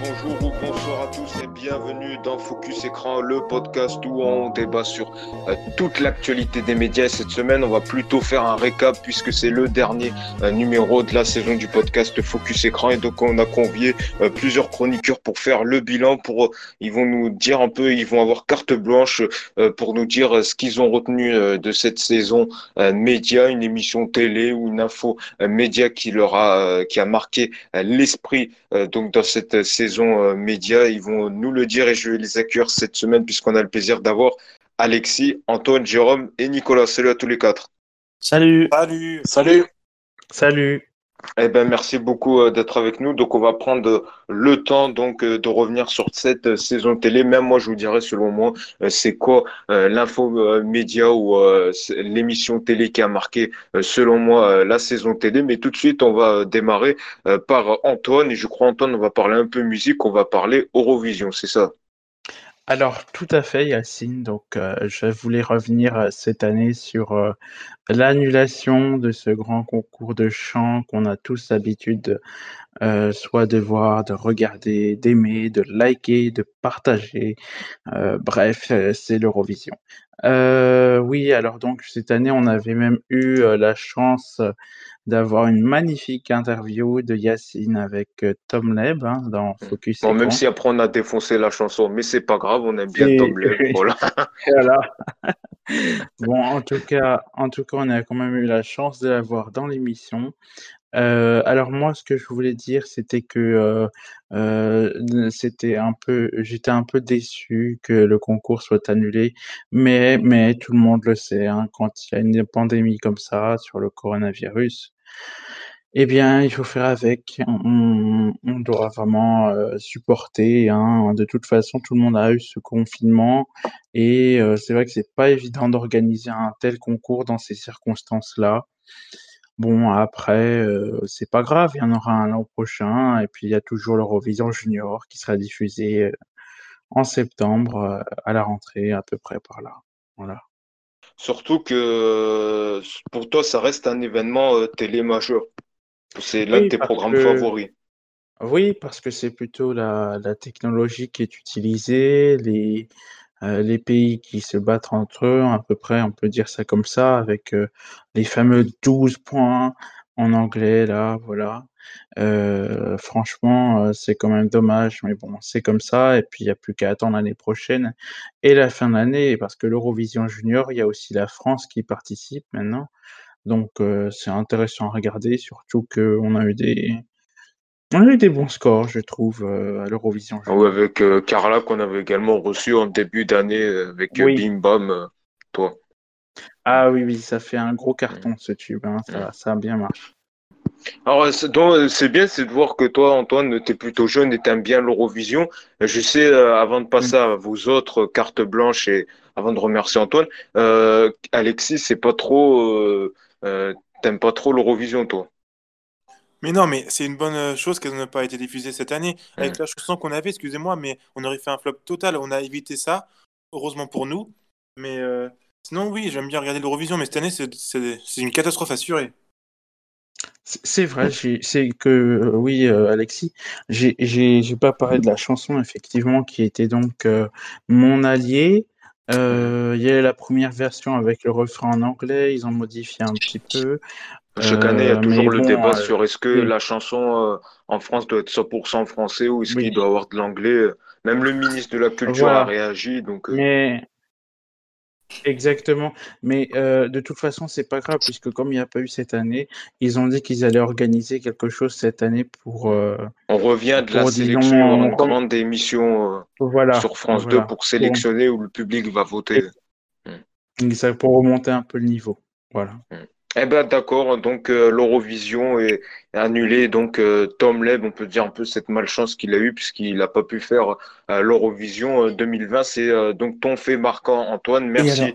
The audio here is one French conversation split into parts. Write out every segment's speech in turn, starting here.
Bonjour ou bonsoir à tous et bienvenue dans Focus Écran, le podcast où on débat sur euh, toute l'actualité des médias. Et cette semaine, on va plutôt faire un récap puisque c'est le dernier euh, numéro de la saison du podcast Focus Écran. Et donc, on a convié euh, plusieurs chroniqueurs pour faire le bilan. Ils vont nous dire un peu, ils vont avoir carte blanche pour nous dire ce qu'ils ont retenu de cette saison média, une émission télé ou une info média qui leur a, qui a marqué l'esprit donc dans cette saison euh, média. Ils vont nous le dire et je vais les accueillir cette semaine puisqu'on a le plaisir d'avoir Alexis, Antoine, Jérôme et Nicolas. Salut à tous les quatre. Salut. Salut. Salut. Salut. Eh ben, merci beaucoup euh, d'être avec nous. Donc, on va prendre le temps donc euh, de revenir sur cette saison télé. Même moi, je vous dirais, selon moi, c'est quoi l'info média ou l'émission télé qui a marqué, selon moi, la saison télé. Mais tout de suite, on va démarrer par Antoine. Et je crois, Antoine, on va parler un peu musique. On va parler Eurovision, c'est ça? Alors, tout à fait, Yacine. Donc, je voulais revenir cette année sur l'annulation de ce grand concours de chant qu'on a tous l'habitude soit de voir, de regarder, d'aimer, de liker, de partager. bref, c'est l'Eurovision. oui, alors donc cette année, on avait même eu la chance d'avoir une magnifique interview de Yacine avec euh, Tom Leb hein, dans mm. Focus. Bon, même si après on a défoncé la chanson, mais c'est pas grave, on aime bien Tom Leb. Voilà. bon, en tout cas, en tout cas, on a quand même eu la chance de l'avoir dans l'émission. Alors moi, ce que je voulais dire, c'était que c'était un peu, j'étais un peu déçu que le concours soit annulé, mais tout le monde le sait, hein, quand il y a une pandémie comme ça sur le coronavirus, eh bien, il faut faire avec. On, doit vraiment supporter. Hein. De toute façon, tout le monde a eu ce confinement et c'est vrai que c'est pas évident d'organiser un tel concours dans ces circonstances-là. Bon, après, c'est pas grave, il y en aura un l'an prochain et puis il y a toujours l'Eurovision Junior qui sera diffusé en septembre à la rentrée, à peu près par là. Voilà. Surtout que pour toi, ça reste un événement télé majeur. C'est l'un de tes programmes favoris. Oui, parce que c'est plutôt la, technologie qui est utilisée, les, euh, les pays qui se battent entre eux, à peu près, on peut dire ça comme ça, avec euh, les fameux 12 points en anglais, là, voilà. Euh, franchement, euh, c'est quand même dommage, mais bon, c'est comme ça et puis il n'y a plus qu'à attendre l'année prochaine et la fin d'année parce que l'Eurovision Junior, il y a aussi la France qui participe maintenant. Donc euh, c'est intéressant à regarder, surtout qu'on a eu des on a eu des bons scores, je trouve, à l'Eurovision. Oui, avec Carla qu'on avait également reçu en début d'année avec Bim Bam, toi. Ah oui, oui, ça fait un gros carton ce tube, hein, ça, ça a bien marché. Alors, c'est bien, c'est de voir que toi, Antoine, tu es plutôt jeune et t'aimes bien l'Eurovision. Je sais, euh, avant de passer à vos autres cartes blanches et avant de remercier Antoine, euh, Alexis, c'est pas trop, euh, t'aimes pas trop l'Eurovision, toi? Mais non, mais c'est une bonne chose qu'elle n'a pas été diffusée cette année. Avec la chanson qu'on avait, excusez-moi, mais on aurait fait un flop total. On a évité ça, heureusement pour nous. Mais sinon, oui, j'aime bien regarder l'Eurovision, mais cette année, c'est une catastrophe assurée. C'est vrai, c'est que euh, oui, euh, Alexis, j'ai j'ai pas parlé de la chanson effectivement qui était donc euh, Mon allié. il y a la première version avec le refrain en anglais, ils ont modifié un petit peu. Chaque année, il y a toujours le débat sur est-ce que la chanson en France doit être 100% français ou est-ce qu'il doit avoir de l'anglais. Même le ministre de la Culture a réagi. Donc, Mais Exactement, mais euh, de toute façon, c'est pas grave puisque comme il n'y a pas eu cette année, ils ont dit qu'ils allaient organiser quelque chose cette année pour, euh, On revient de la sélection, on commande des émissions euh, sur France 2 pour sélectionner où le public va voter. pour remonter un peu le niveau. Voilà. Mm. Eh ben d'accord, donc euh, l'Eurovision est, annulé. Donc euh, Tom Leb, on peut dire un peu cette malchance qu'il a eu puisqu'il n'a pas pu faire euh, l'Eurovision 2020. C'est donc ton fait marquant, Antoine. Merci.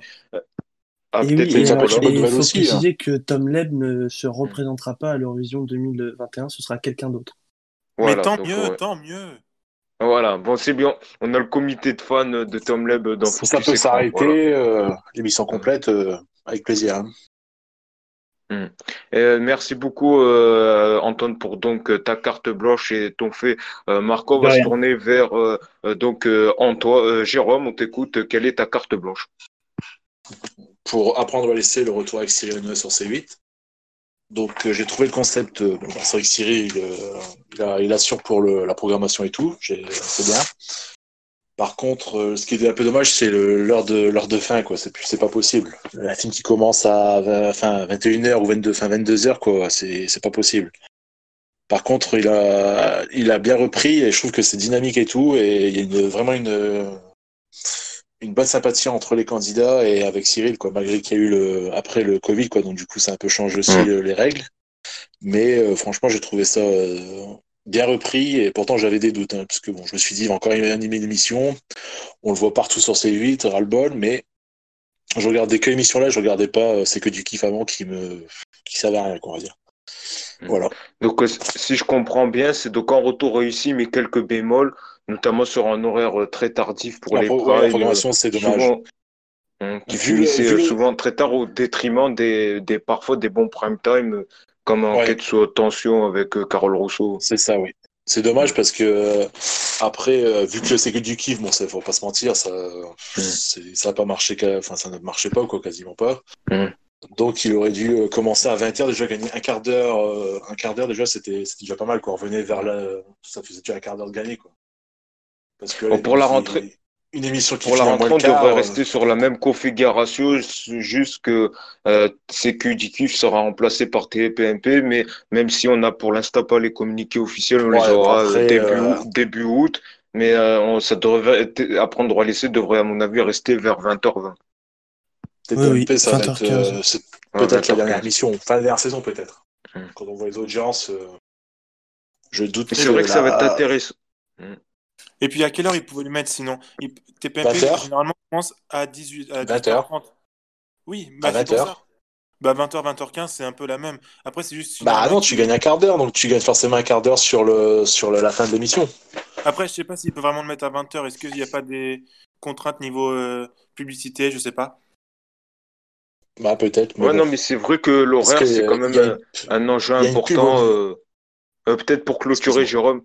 Ah, et, il faut hein. préciser que Tom Leb ne se représentera pas à l'Eurovision 2021, ce sera quelqu'un d'autre. Mais tant mieux, tant mieux. Voilà, bon c'est bien. On a le comité de fans de Tom Leb dans Ça peut s'arrêter, l'émission complète, avec plaisir. Hein. Hmm. Euh, merci beaucoup euh, Antoine pour donc ta carte blanche et ton fait. Euh, Marco va se tourner vers donc Antoine, Jérôme, on t'écoute. Quelle est ta carte blanche? Pour apprendre à laisser le retour avec Cyril Hanouna sur C8. Donc j'ai trouvé le concept. Bon, bah, c'est vrai que Cyril il, assure pour la programmation et tout, c'est bien. Par contre, euh, ce qui est un peu dommage, c'est l'heure de l'heure de fin, quoi. C'est c'est pas possible. La film qui commence à 21h ou 22 fin 22h quoi, c'est c'est pas possible. Par contre, il a il a bien repris et je trouve que c'est dynamique et tout et il y a une, vraiment une une bonne sympathie entre les candidats et avec Cyril quoi, malgré qu'il y a eu le après le Covid quoi, donc du coup ça a un peu changé aussi mmh. les règles. Mais euh, franchement, j'ai trouvé ça euh, bien repris et pourtant j'avais des doutes hein, parce que bon je me suis dit il va encore animer l'émission on le voit partout sur C8 ras-le-bol mais je regardais que l'émission là je regardais pas euh, c'est que du kiff avant qui me qui savait rien on va dire. Hmm. voilà. Donc euh, si je comprends bien c'est donc un retour réussi mais quelques bémols notamment sur un horaire euh, très tardif pour les pro la programmation c'est dommage. souvent, hein, qui finissait souvent très tard au détriment des, des parfois des bons prime time comme en quête sous tension avec euh, Carole Rousseau. C'est ça, oui. C'est dommage parce que euh, après, euh, vu que c'est que du kiff, bon, ça faut pas se mentir, ça, mm. ça a pas marché, enfin, ça ne marchait pas quoi, quasiment pas. Mm. Donc, il aurait dû commencer à 20h déjà gagner un quart d'heure, un quart d'heure déjà, c'était déjà pas mal quoi. On revenait vers la, ça faisait déjà un quart d'heure de gagner quoi. Parce que pour la rentrée, une émission qui pour la rentrée, on devrait euh, rester sur la même configuration, juste que euh, CQ sera remplacé par TPMP, mais même si on n'a pour l'instant pas les communiqués officiels, on les aura euh, début, euh, début août, mais on, ça devrait être, apprendre droit laisser devrait à mon avis rester vers 20h20. TPMP, oui, ça va être peut-être la dernière émission, fin de la dernière saison peut-être. Hmm. Quand on voit les audiences, je doute. C'est vrai que ça va être intéressant. Hmm. Et puis à quelle heure ils pouvaient le mettre sinon? TPMP généralement commence à 18 à 20h30. Oui, bah, à 20h. Bah 20h, 20h15, c'est un peu la même. Après, c'est juste. Bah non, tu gagnes un quart d'heure, donc tu gagnes forcément un quart d'heure sur, le, sur la fin de l'émission. Après, je sais pas s'il peut vraiment le mettre à 20h. Est-ce qu'il n'y a pas des contraintes niveau euh, publicité? Je sais pas. Bah peut-être. Ouais, non, mais c'est vrai que l'horaire, c'est quand même un, enjeu important. Euh, euh, peut-être pour clôturer, Jérôme.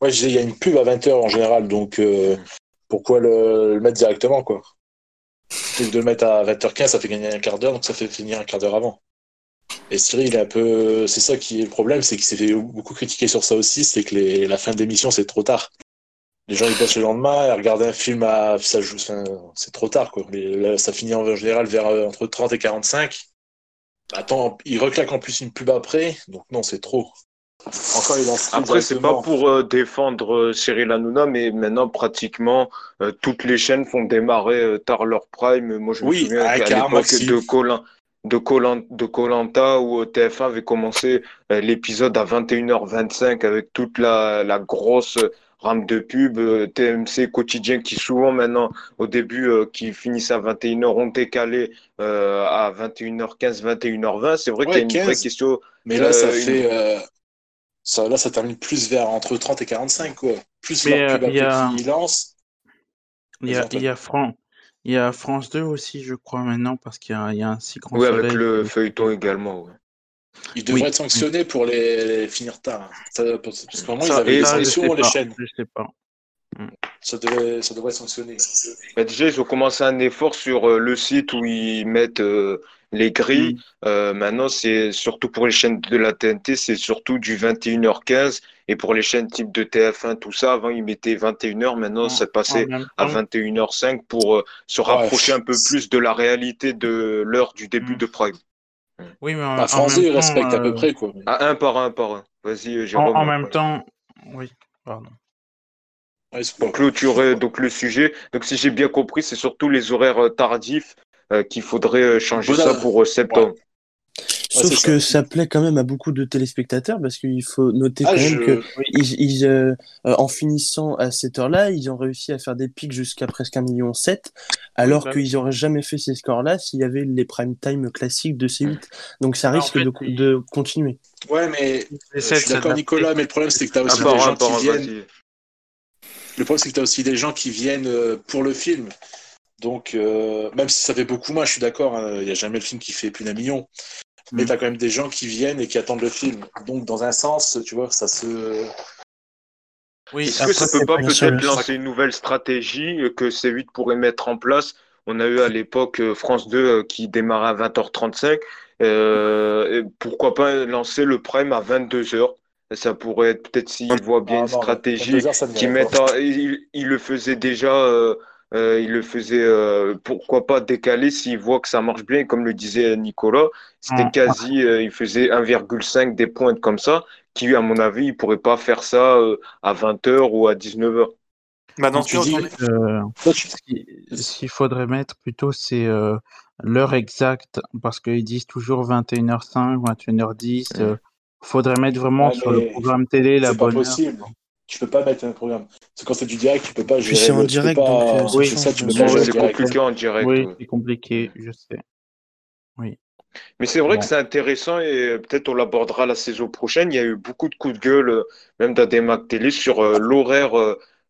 Ouais, il y a une pub à 20h en général, donc euh, pourquoi le, mettre directement, quoi? De le mettre à 20h15, ça fait gagner un quart d'heure, donc ça fait finir un quart d'heure avant. Et Cyril, il est un peu. C'est ça qui est le problème, c'est qu'il s'est fait beaucoup critiquer sur ça aussi, c'est que la fin d'émission, c'est trop tard. Les gens, ils bossent le lendemain, et regarder un film à. Ça joue... c'est trop tard, quoi. Mais ça finit en général vers euh, entre 30 et 45. Attends, il reclaque en plus une pub après, donc non, c'est trop. Après, c'est pas pour euh, défendre euh, Cyril Hanouna, mais maintenant, pratiquement, euh, toutes les chaînes font démarrer tard leur prime. Moi, je me souviens à l'époque de Colin de Colanta où TF1 avait commencé l'épisode à 21h25 avec toute la, la grosse rame de pub, TMC quotidien qui souvent maintenant au début qui finissent à 21h ont décalé à 21h15, 21h20. C'est vrai qu'il y a une vraie question. Mais là, ça fait ça, là, ça termine plus vers entre 30 et 45, quoi. Plus Mais euh, il y a... lance. Il y a, il y a Il y a France 2 aussi, je crois, maintenant, parce qu'il y, y, a un si grand Oui, avec le feuilleton également. Ouais. Ils devraient être sanctionnés pour les, finir tard. Ça, parce qu'au moment, ils avaient des sanctions, les chaînes. Je sais pas. Ça devrait, ça devrait sanctionner. Bah, déjà, ils ont commencé un effort sur euh, le site où ils mettent euh, les grilles, mm. euh, maintenant, c'est surtout pour les chaînes de la TNT, c'est surtout du 21h15. Et pour les chaînes type de TF1, tout ça, avant, ils mettaient 21h. Maintenant, c'est passé à 21h05 pour euh, se rapprocher un peu plus de la réalité de l'heure du début mm. de Prime. Oui, mais en, bah, français, ils respectent à peu euh, près, quoi. un par un, par un. Vas-y, Jérôme. En, même temps, oui, pardon. pour clôturer donc le sujet, donc si j'ai bien compris, c'est surtout les horaires tardifs euh, qu'il faudrait euh, changer ça pour euh, septembre. Sauf que ça. plaît quand même à beaucoup de téléspectateurs parce qu'il faut noter ah, quand même que ils, en finissant à cette heure-là, ils ont réussi à faire des pics jusqu'à presque 1,7 million, alors qu'ils n'auraient jamais fait ces scores-là s'il y avait les prime time classiques de C8. Donc ça risque de, de, continuer. Ouais, mais je suis d'accord Nicolas, mais le problème c'est que tu as aussi des gens qui viennent. Le problème c'est que tu as aussi des gens qui viennent pour le film. Donc, euh, même si ça fait beaucoup moins, je suis d'accord, hein, il n'y a jamais le film qui fait plus d'un million. mais tu as quand même des gens qui viennent et qui attendent le film. Donc, dans un sens, tu vois, ça se. Oui, Est-ce que ça peut pas peut-être lancer une nouvelle stratégie que C8 pourrait mettre en place? On a eu à l'époque euh, France 2 euh, qui démarrait à 20h35. Euh, pourquoi pas lancer le prime à 22h ça pourrait être peut-être s'il voit bien ah une stratégie qui met il, le faisait déjà euh, euh, il le faisait pourquoi pas décaler s'il voit que ça marche bien comme le disait Nicolas c'était ah. quasi il faisait 1,5 des pointes comme ça qui à mon avis il pourrait pas faire ça à 20h ou à 19h bah dans ce qu'il faudrait mettre plutôt c'est l'heure exacte parce qu'ils disent toujours 21h05 21h10 Faudrait mettre vraiment sur le programme télé la bonne. Possible. Tu peux pas mettre un programme. C'est quand c'est du direct, tu peux pas gérer. c'est en direct, donc euh, oui, ça, tu peux pas C'est compliqué en direct. Oui, c'est compliqué, je sais. Oui. Mais c'est vrai que c'est intéressant et peut-être on l'abordera la saison prochaine. Il y a eu beaucoup de coups de gueule, euh, même dans des Mac télé, sur euh, l'horaire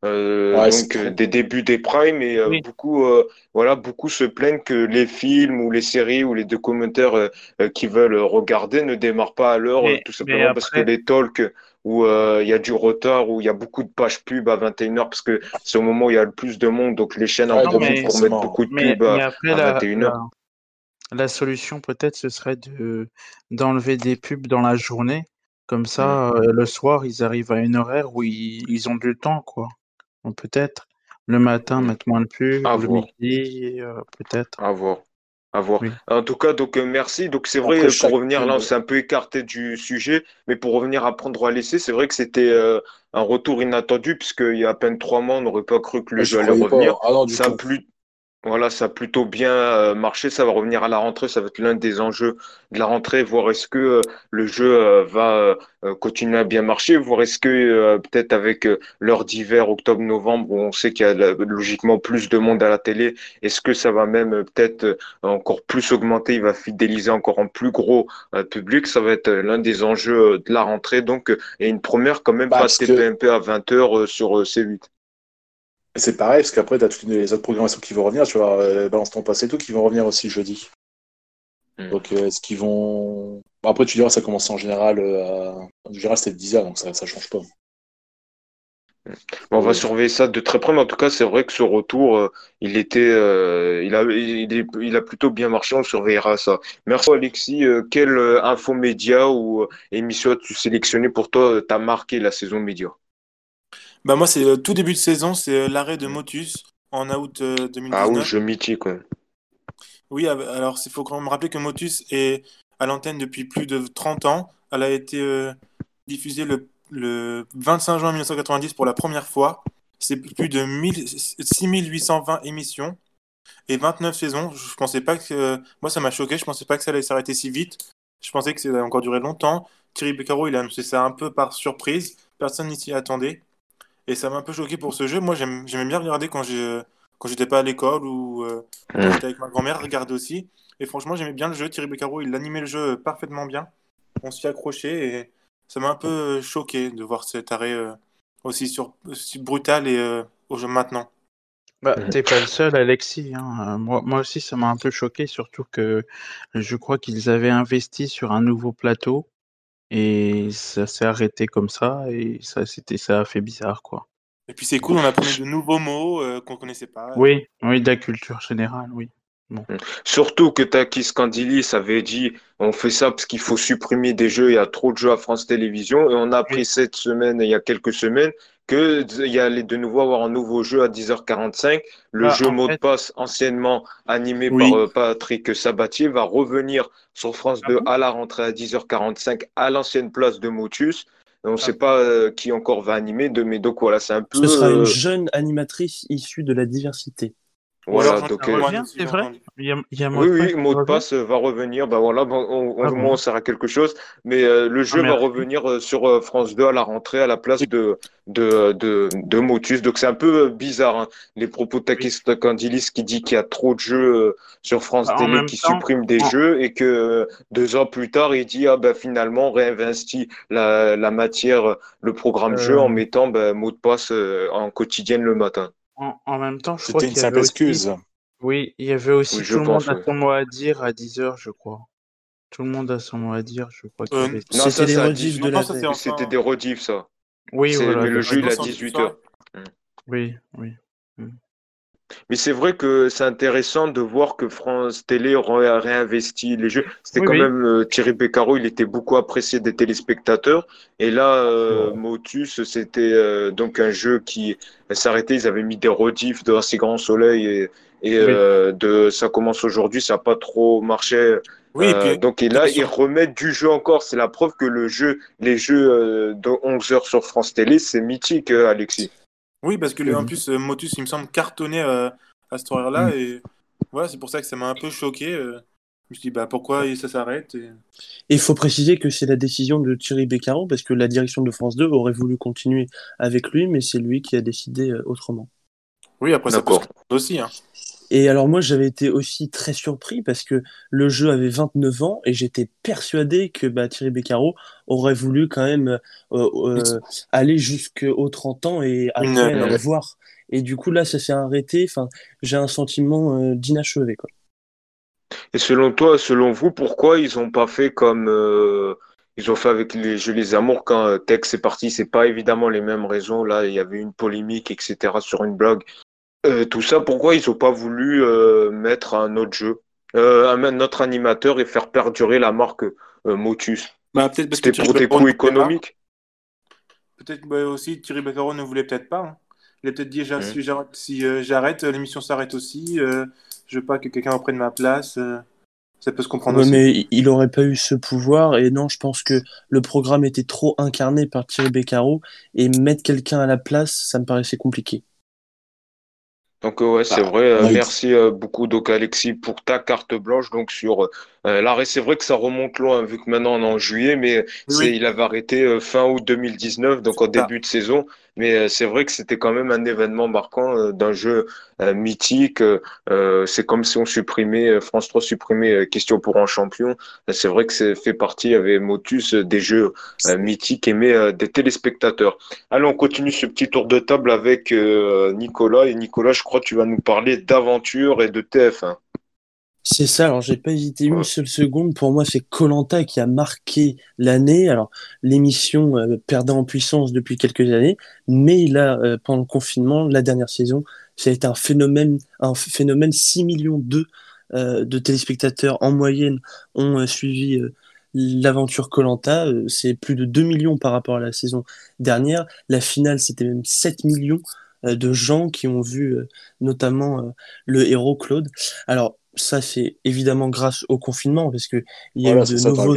euh, donc euh, des débuts des primes et euh, beaucoup voilà beaucoup se plaignent que les films ou les séries ou les documentaires qui veulent regarder ne démarrent pas à l'heure tout simplement parce que les talks où il y a du retard où il y a beaucoup de pages pub à 21h parce que c'est au moment où il y a le plus de monde donc les chaînes en profitent pour mettre beaucoup de pubs à, 21h. La, solution peut-être ce serait de d'enlever des pubs dans la journée comme ça, le soir, ils arrivent à une horaire où ils, ils ont du temps, quoi peut-être. Le matin, mettre moins de pub, le midi, euh, peut-être. À voir. À voir. En tout cas, donc euh, merci. Donc c'est vrai, pour revenir là, on s'est un peu écarté du sujet, mais pour revenir à prendre à laisser, c'est vrai que c'était euh, un retour inattendu, puisqu'il y a à peine trois mois, on n'aurait pas cru que le jeu allait revenir. Ah ça a plus voilà, ça a plutôt bien euh, marché. Ça va revenir à la rentrée. Ça va être l'un des enjeux de la rentrée. Voir est-ce que euh, le jeu euh, va continuer à bien marcher. Voir est-ce que peut-être avec l'heure d'hiver, octobre-novembre, où on sait qu'il y a logiquement plus de monde à la télé, est-ce que ça va même peut-être encore plus augmenter? Il va fidéliser encore un plus gros public. Ça va être l'un des enjeux de la rentrée. Donc, et une première quand même pas TPMP à 20h sur C8 c'est pareil, parce qu'après, tu as toutes les autres programmations qui vont revenir. Tu vois, euh, Balance ton passé et tout, qui vont revenir aussi jeudi. Hmm. Donc, euh, est-ce qu'ils vont. après, tu diras, ça commence en général. Euh, en général, c'était 10h, donc ça ne change pas. Hmm. on va surveiller ça de très près, mais en tout cas, c'est vrai que ce retour, il était, il, a, il, a plutôt bien marché. On surveillera ça. Merci Alexis. quelle info média ou émission as-tu sélectionné pour toi T'as marqué la saison média? Bah moi, c'est le tout début de saison, c'est euh, l'arrêt de Motus en août 2019. Euh, ah oui, je mythique, quoi. Oui, alors il faut quand même rappeler que Motus est à l'antenne depuis plus de 30 ans. Elle a été euh, diffusée le, le, 25 juin 1990 pour la première fois. C'est plus de 6820 émissions et 29 saisons. Je pensais pas que. moi, ça m'a choqué. Je pensais pas que ça allait s'arrêter si vite. Je pensais que ça allait encore durer longtemps. Thierry Beccaro, il a annoncé ça un peu par surprise. Personne n'y s'y attendait. Et ça m'a un peu choqué pour ce jeu. Moi, j'aimais bien regarder quand quand j'étais pas à l'école ou euh, quand mm. j'étais avec ma grand-mère, regarder aussi. Et franchement, j'aimais bien le jeu. Thierry Beccaro, il animait le jeu parfaitement bien. On s'y accrochait et ça m'a un peu choqué de voir cet arrêt euh, aussi, sur, brutal et euh, au jeu maintenant. Bah, t'es pas le seul, Alexis. Hein. Moi, moi aussi, ça m'a un peu choqué, surtout que je crois qu'ils avaient investi sur un nouveau plateau et ça s'est arrêté comme ça et ça c'était ça a fait bizarre, quoi. Et puis c'est cool, on a appris de nouveaux mots euh, qu'on connaissait pas. Oui, oui, de la culture générale, oui. Bon. Mmh. Surtout que Takis Candilis avait dit on fait ça parce qu'il faut supprimer des jeux, il y a trop de jeux à France Télévisions. Et on a appris cette semaine, il y a quelques semaines, qu'il y allait de nouveau avoir un nouveau jeu à 10h45. Le bah, jeu mot de passe, anciennement animé par euh, Patrick Sabatier, va revenir sur France 2 ah à la rentrée à 10h45 à l'ancienne place de Motus. On ne ah sait pas euh, qui encore va animer, de, mais donc voilà, c'est un peu. Ce sera une euh, jeune animatrice issue de la diversité. Voilà, donc. c'est vrai oui, oui, mot de passe va revenir. Bah voilà, on, on, ah on sert à quelque chose. Mais euh, le jeu ah, va revenir euh, sur euh, France 2 à la rentrée à la place de, de, de, de Motus. Donc c'est un peu bizarre, hein, les propos de Takis Kandilis qui dit qu'il y a trop de jeux sur France bah, Télé qui suppriment des jeux et que deux ans plus tard, il dit ah ben finalement on réinvestit la, la matière, le programme jeu en mettant ben, mot de passe en quotidienne le matin. En, même temps, je crois qu'il y avait excuse. Oui, il y avait aussi tout le monde a son mot à dire à 10h, je crois. Tout le monde a son mot à dire, je crois. Euh, non, c'était des rediffs de la C'était des rediffs, ça. Oui, voilà, Mais le jeu, il a 18h. Oui, oui. Mais c'est vrai que c'est intéressant de voir que France Télé a réinvesti les jeux. C'était quand même euh, Thierry Beccaro, il était beaucoup apprécié des téléspectateurs. Et là, euh, Motus, c'était euh, donc un jeu qui s'arrêtait. Ils avaient mis des rediffs de Assez Grand Soleil et, et de Ça commence aujourd'hui. Ça n'a pas trop marché. Oui, donc et là, ils remettent du jeu encore. C'est la preuve que le jeu, les jeux de 11 heures sur France Télé, c'est mythique, Alexis. Oui, parce que en plus, euh, Motus, il me semble, cartonné euh, à cette horaire-là. Mm. Et voilà, c'est pour ça que ça m'a un peu choqué. Euh. Je me suis dit, bah, pourquoi ça s'arrête et... il faut préciser que c'est la décision de Thierry Beccaro, parce que la direction de France 2 aurait voulu continuer avec lui, mais c'est lui qui a décidé autrement. Oui, après, ça peut aussi. Hein. Et alors moi j'avais été aussi très surpris parce que le jeu avait 29 ans et j'étais persuadé que bah, Thierry Beccaro aurait voulu quand même euh, euh, aller jusqu'aux 30 ans et après le voir. Et du coup là ça s'est arrêté. Enfin j'ai un sentiment euh, d'inachevé quoi. Et selon toi, selon vous, pourquoi ils ont pas fait comme ils ont fait avec les Jeux les Amours quand Tex est parti? C'est pas évidemment les mêmes raisons. Là, il y avait une polémique, etc. sur une blog euh, tout ça, pourquoi ils n'ont pas voulu euh, mettre un autre jeu, euh, un autre animateur et faire perdurer la marque Motus? Bah, Peut-être C'était pour des coûts économiques Peut-être bah, aussi Thierry Beccaro ne voulait peut-être pas. Hein. Il a peut-être dit si j'arrête, l'émission s'arrête aussi. je veux pas que quelqu'un reprenne ma place. ça peut se comprendre aussi. Mais il n'aurait pas eu ce pouvoir. Et non, je pense que le programme était trop incarné par Thierry Beccaro. Et mettre quelqu'un à la place, ça me paraissait compliqué. Donc ouais, c'est bah, vrai. Euh, merci euh, beaucoup donc Alexis pour ta carte blanche donc sur euh, l'arrêt. C'est vrai que ça remonte loin vu que maintenant on est en juillet, mais il avait arrêté fin août 2019 donc en début de saison. Mais euh, c'est vrai que c'était quand même un événement marquant euh, d'un jeu euh, mythique. c'est comme si on supprimait, France 3 supprimait Question pour un champion. C'est vrai que c'est fait partie, avec Motus, des jeux mythiques aimés des téléspectateurs. Allez, on continue ce petit tour de table avec Nicolas. Et Nicolas, je crois que tu vas nous parler d'aventure et de TF1. C'est ça, alors j'ai pas hésité une seule seconde. Pour moi, c'est Colanta qui a marqué l'année. Alors, l'émission euh, perdait en puissance depuis quelques années, mais là, euh, pendant le confinement, la dernière saison, ça a été un phénomène, un phénomène 6 millions de, euh, de téléspectateurs en moyenne ont suivi l'aventure Colanta. c'est plus de 2 millions par rapport à la saison dernière. La finale, c'était même 7 millions de gens qui ont vu notamment le héros Claude. Alors, ça, c'est évidemment grâce au confinement, parce qu'il y a eu de nouveaux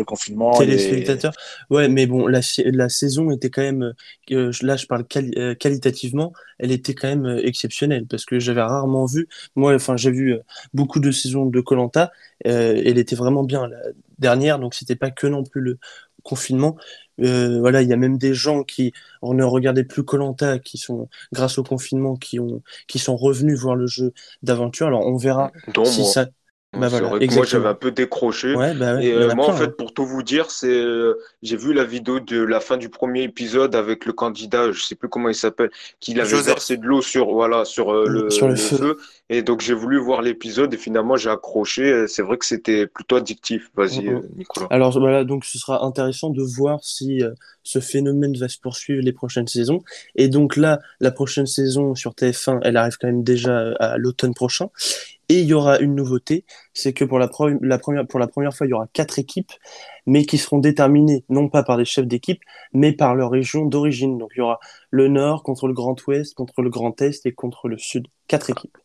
téléspectateurs. Ouais, mais bon, la, la saison était quand même, euh, là je parle euh, qualitativement, elle était quand même euh, exceptionnelle, parce que j'avais rarement vu, moi, enfin, j'ai vu beaucoup de saisons de Colanta, elle était vraiment bien la dernière, donc c'était pas que non plus le confinement. Voilà, il y a même des gens qui ne regardaient plus Colanta, qui sont grâce au confinement, qui ont, qui sont revenus voir le jeu d'aventure. Alors on verra si ça. Bah moi j'avais un peu décroché. Bah et euh, moi en fait hein. pour tout vous dire c'est euh, j'ai vu la vidéo de la fin du premier épisode avec le candidat je sais plus comment il s'appelle qui avait versé de l'eau sur voilà sur euh, le, sur le, feu. et donc j'ai voulu voir l'épisode et finalement j'ai accroché c'est vrai que c'était plutôt addictif vas-y mm-hmm. Nicolas. Alors voilà donc ce sera intéressant de voir si ce phénomène va se poursuivre les prochaines saisons et donc là la prochaine saison sur TF1 elle arrive quand même déjà à l'automne prochain et il y aura une nouveauté, c'est que pour la, première, pour la première fois, il y aura quatre équipes, mais qui seront déterminées non pas par des chefs d'équipe, mais par leur région d'origine. Donc il y aura le Nord contre le Grand Ouest, contre le Grand Est et contre le Sud. Quatre équipes.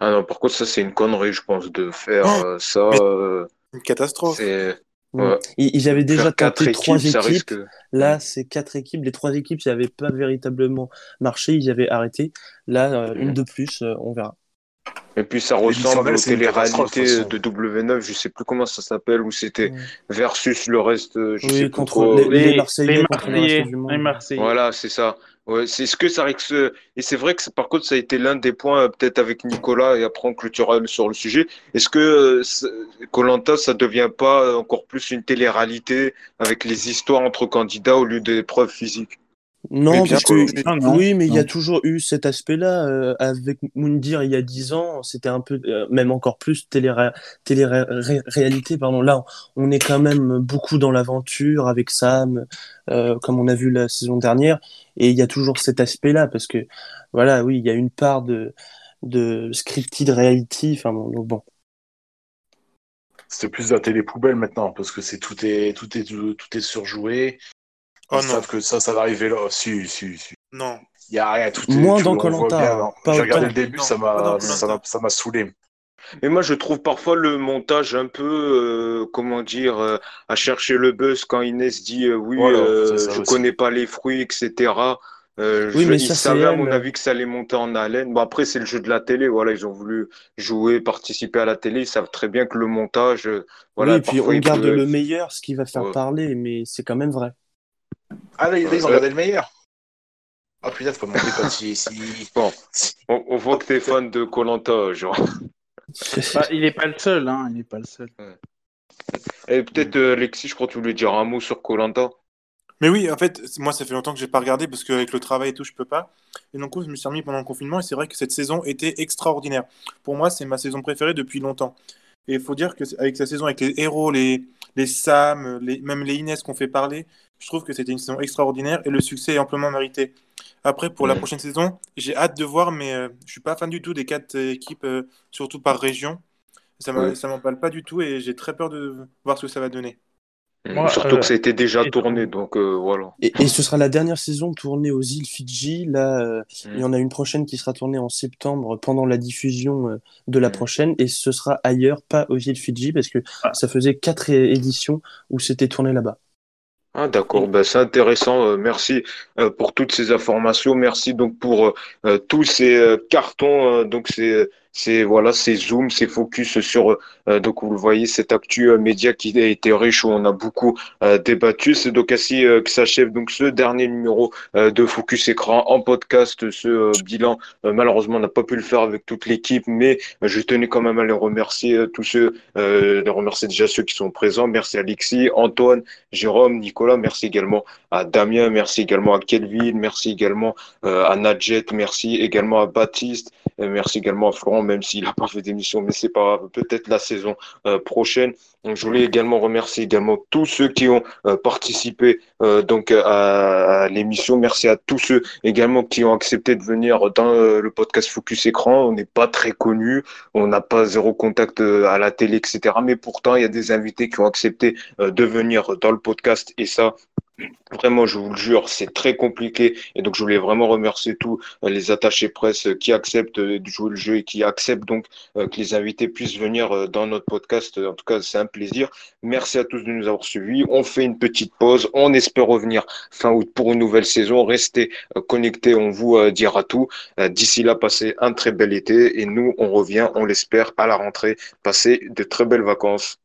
Ah non, par contre, ça c'est une connerie, je pense, de faire oh euh, ça. Euh, une catastrophe. Mm. Ils, avaient déjà tenté trois équipes. Là, c'est quatre équipes. Les trois équipes, ça n'avait pas véritablement marché. Ils avaient arrêté. Là, euh, une mm. de plus, on verra. Et puis ça ressemble aux télé-réalités de W9, je sais plus comment ça s'appelle, où c'était versus le reste. Je sais contre les, Marseillais, les, Marseillais, Voilà, c'est ça. Ouais, c'est ce que ça. Et c'est vrai que par contre, ça a été l'un des points, peut-être avec Nicolas, et après on clôturera sur le sujet. Est-ce que Colanta, ça devient pas encore plus une télé-réalité avec les histoires entre candidats au lieu des preuves physiques? Non, parce que oui, mais il y a toujours eu cet aspect-là euh, avec Moundir il y a dix ans. C'était un peu, euh, même encore plus télé-réalité. pardon. Là, on est quand même beaucoup dans l'aventure avec Sam, euh, comme on a vu la saison dernière, et il y a toujours cet aspect-là parce que voilà, oui, il y a une part de de scripted reality. Enfin bon, donc bon. C'est plus la télé poubelle maintenant parce que c'est tout est tout est tout est surjoué. Oh Ils savent que ça, ça va arriver là. Si, si, si. Non. Il y a rien. Tout est, Moins dans Colanta. J'ai regardé le début, ça m'a, ça m'a saoulé. Mais moi, je trouve parfois le montage un peu, euh, comment dire, euh, à chercher le buzz quand Inès dit euh, oui, je connais pas les fruits, etc. Euh, oui, mais ils savaient, à mon avis, que ça allait monter en haleine. Bon, après, c'est le jeu de la télé. Voilà, ils ont voulu jouer, participer à la télé. Ils savent très bien que le montage. Voilà, oui, et puis on garde le meilleur, ce qui va faire parler, mais c'est quand même vrai. Ah, là, ils ont regardé le meilleur. Ah, putain, faut monter pas si. Bon, on, voit que t'es fan de Colanta, genre. Bah, il n'est pas le seul, hein. Il n'est pas le seul. Et peut-être, euh, Alexis, je crois que tu voulais dire un mot sur Colanta. Mais oui, en fait, moi, ça fait longtemps que j'ai pas regardé parce qu'avec le travail et tout, je peux pas. Et donc, je me suis remis pendant le confinement et c'est vrai que cette saison était extraordinaire. Pour moi, c'est ma saison préférée depuis longtemps. Et il faut dire qu'avec sa saison, avec les héros, les, les Sam, les, même les Inès qu'on fait parler, je trouve que c'était une saison extraordinaire et le succès est amplement mérité. Après, pour la prochaine saison, j'ai hâte de voir, mais euh, je suis pas fan du tout des quatre équipes, euh, surtout par région. Ça ne m'emballe pas du tout et j'ai très peur de voir ce que ça va donner. Surtout que ça a été déjà tourné, donc euh, voilà. Et, ce sera la dernière saison tournée aux îles Fidji. Là, euh, il y en a une prochaine qui sera tournée en septembre pendant la diffusion euh, de la prochaine, et ce sera ailleurs, pas aux îles Fidji, parce que ah. ça faisait quatre éditions où c'était tourné là-bas. Ah, d'accord, ben, c'est intéressant. merci pour toutes ces informations. Merci donc pour tous ces cartons. donc c'est c'est voilà, c'est zoom, c'est focus sur euh, donc vous le voyez cette actu euh, média qui a été riche où on a beaucoup euh, débattu. C'est donc ainsi que s'achève donc ce dernier numéro de Focus Écran en podcast. Ce bilan malheureusement on n'a pas pu le faire avec toute l'équipe, mais je tenais quand même à les remercier tous ceux, de remercier déjà ceux qui sont présents. Merci Alexis, Antoine, Jérôme, Nicolas. Merci également à Damien. Merci également à Kelvin. Merci également à Nadjet. Merci également à Baptiste. Merci également à Florent même s'il n'a pas fait d'émission, mais c'est pas peut-être la saison euh, prochaine. Je voulais également remercier également tous ceux qui ont euh, participé euh, donc à, l'émission. Merci à tous ceux également qui ont accepté de venir dans le podcast Focus Écran. On n'est pas très connu, on n'a pas zéro contact à la télé, etc. Mais pourtant, il y a des invités qui ont accepté de venir dans le podcast et ça, Vraiment, je vous le jure, c'est très compliqué. Et donc, je voulais vraiment remercier tous euh, les attachés presse qui acceptent de jouer le jeu et qui acceptent donc euh, que les invités puissent venir euh, dans notre podcast. En tout cas, c'est un plaisir. Merci à tous de nous avoir suivis. On fait une petite pause. On espère revenir fin août pour une nouvelle saison. Restez connectés. On vous dira tout. D'ici là, passez un très bel été. Et nous, on revient, on l'espère, à la rentrée. Passez de très belles vacances.